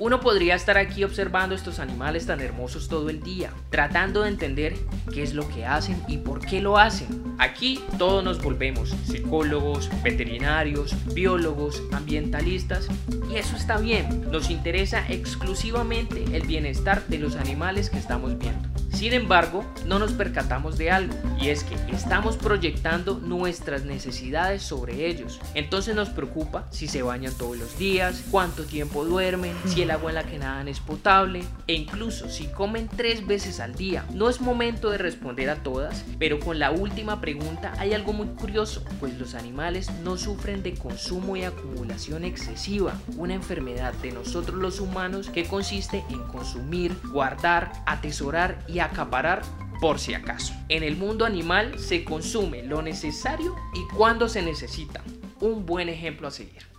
Uno podría estar aquí observando estos animales tan hermosos todo el día, tratando de entender qué es lo que hacen y por qué lo hacen. Aquí todos nos volvemos psicólogos, veterinarios, biólogos, ambientalistas y eso está bien. Nos interesa exclusivamente el bienestar de los animales que estamos viendo. Sin embargo, no nos percatamos de algo, y es que estamos proyectando nuestras necesidades sobre ellos. Entonces nos preocupa si se bañan todos los días, cuánto tiempo duermen, si el agua en la que nadan es potable, e incluso si comen tres veces al día. No es momento de responder a todas, pero con la última pregunta hay algo muy curioso, pues los animales no sufren de consumo y acumulación excesiva, una enfermedad de nosotros los humanos que consiste en consumir, guardar, atesorar y acaparar por si acaso. En el mundo animal se consume lo necesario y cuando se necesita. Un buen ejemplo a seguir.